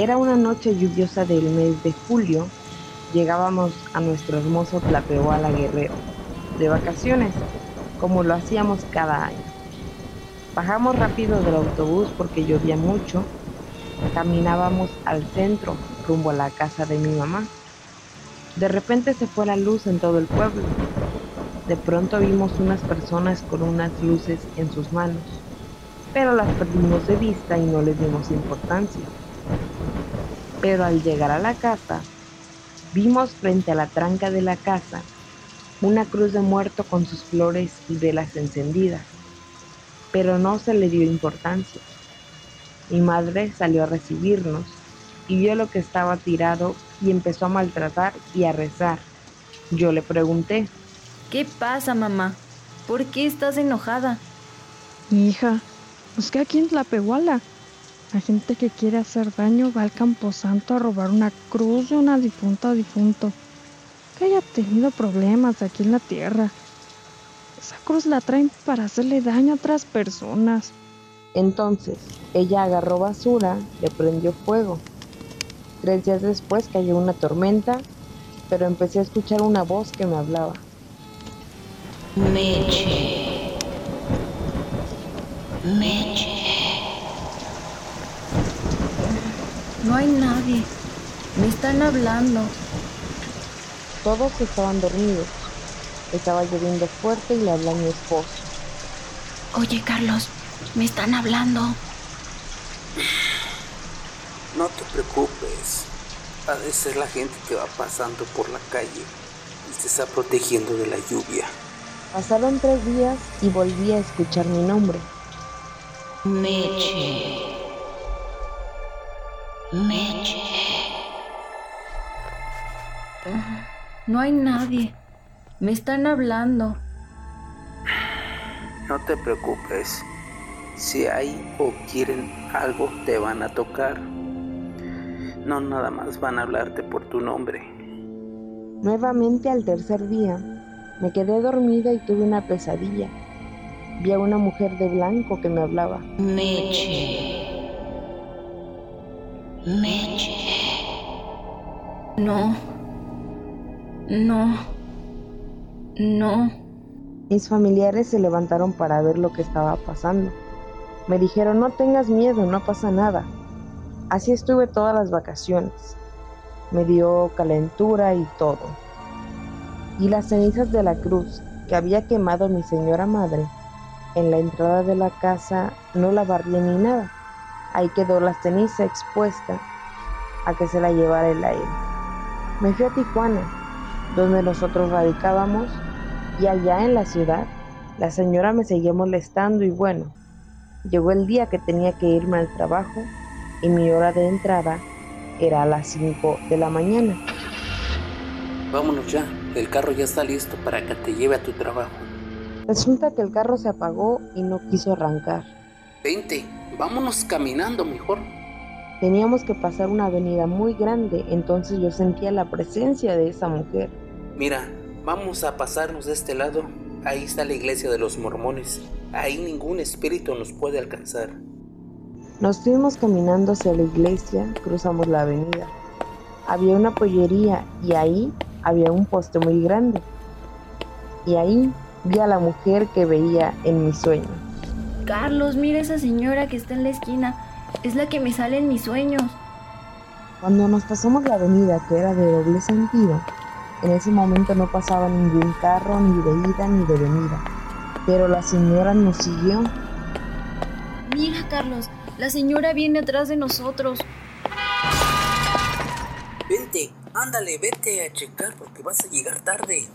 Era una noche lluviosa del mes de julio. Llegábamos a nuestro hermoso Tlapehuala Guerrero, de vacaciones, como lo hacíamos cada año. Bajamos rápido del autobús porque llovía mucho. Caminábamos al centro, rumbo a la casa de mi mamá. De repente se fue la luz en todo el pueblo. De pronto vimos unas personas con unas luces en sus manos, pero las perdimos de vista y no les dimos importancia. Pero al llegar a la casa, vimos frente a la tranca de la casa una cruz de muerto con sus flores y velas encendidas, pero no se le dio importancia. Mi madre salió a recibirnos y vio lo que estaba tirado y empezó a maltratar y a rezar. Yo le pregunté, ¿Qué pasa, mamá? ¿Por qué estás enojada? Hija, que aquí en Tlapehuala, la gente que quiere hacer daño va al camposanto a robar una cruz de una difunta o difunto que haya tenido problemas aquí en la tierra. Esa cruz la traen para hacerle daño a otras personas. Entonces, ella agarró basura, le prendió fuego. Tres días después cayó una tormenta, pero empecé a escuchar una voz que me hablaba. Meche. Meche. No hay nadie. Me están hablando. Todos estaban dormidos. Estaba lloviendo fuerte y le hablé a mi esposo. Oye, Carlos, me están hablando. No te preocupes. Ha de ser la gente que va pasando por la calle y se está protegiendo de la lluvia. Pasaron tres días y volví a escuchar mi nombre. Meche. Meche. No hay nadie. Me están hablando. No te preocupes. Si hay o quieren algo, te van a tocar. No nada más van a hablarte por tu nombre. Nuevamente al tercer día, me quedé dormida y tuve una pesadilla. Vi a una mujer de blanco que me hablaba. Meche. Meche. No. No. No. Mis familiares se levantaron para ver lo que estaba pasando. Me dijeron, no tengas miedo, no pasa nada. Así estuve todas las vacaciones. Me dio calentura y todo. Y las cenizas de la cruz que había quemado mi señora madre en la entrada de la casa no la barrié ni nada. Ahí quedó la ceniza expuesta a que se la llevara el aire. Me fui a Tijuana, donde nosotros radicábamos, y allá en la ciudad la señora me seguía molestando y bueno, llegó el día que tenía que irme al trabajo y mi hora de entrada era a las 5 de la mañana. Vámonos ya. El carro ya está listo para que te lleve a tu trabajo. Resulta que el carro se apagó y no quiso arrancar. Vente, vámonos caminando mejor. Teníamos que pasar una avenida muy grande, entonces yo sentía la presencia de esa mujer. Mira, vamos a pasarnos de este lado. Ahí está la iglesia de los mormones. Ahí ningún espíritu nos puede alcanzar. Nos fuimos caminando hacia la iglesia, cruzamos la avenida. Había una pollería y ahí había un poste muy grande. Y ahí vi a la mujer que veía en mi sueño. Carlos, mira esa señora que está en la esquina. Es la que me sale en mis sueños. Cuando nos pasamos la avenida, que era de doble sentido, en ese momento no pasaba ningún carro ni de ida ni de venida. Pero la señora nos siguió. Mira, Carlos, la señora viene atrás de nosotros. Vente, ándale, vete a checar porque vas a llegar tarde.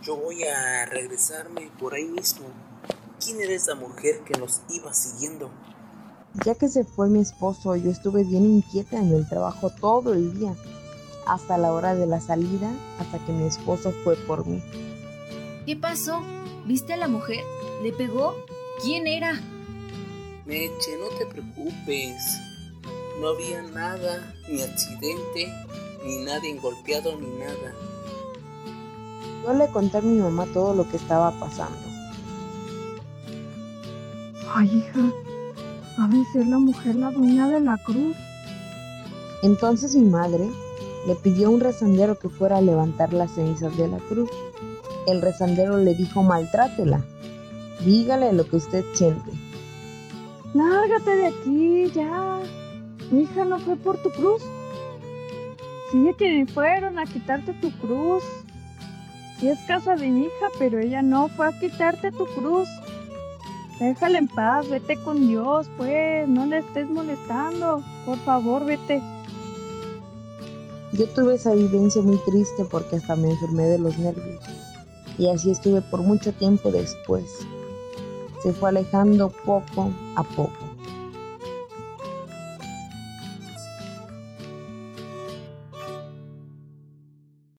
Yo voy a regresarme por ahí mismo. ¿Quién era esa mujer que nos iba siguiendo? Ya que se fue mi esposo, yo estuve bien inquieta en el trabajo todo el día, hasta la hora de la salida, hasta que mi esposo fue por mí. ¿Qué pasó? ¿Viste a la mujer? ¿Le pegó? ¿Quién era? Meche, no te preocupes. No había nada, ni accidente, ni nadie golpeado, ni nada. Yo le conté a mi mamá todo lo que estaba pasando. Ay, hija, ha de ser la mujer la dueña de la cruz. Entonces mi madre le pidió a un rezandero que fuera a levantar las cenizas de la cruz. El rezandero le dijo maltrátela, dígale lo que usted siente. Lárgate de aquí, ya. Mi hija no fue por tu cruz. Sí, que fueron a quitarte tu cruz. Sí es casa de mi hija, pero ella no fue a quitarte tu cruz. Déjala en paz, vete con Dios, pues, no le estés molestando. Por favor, vete. Yo tuve esa vivencia muy triste porque hasta me enfermé de los nervios. Y así estuve por mucho tiempo después. Se fue alejando poco a poco.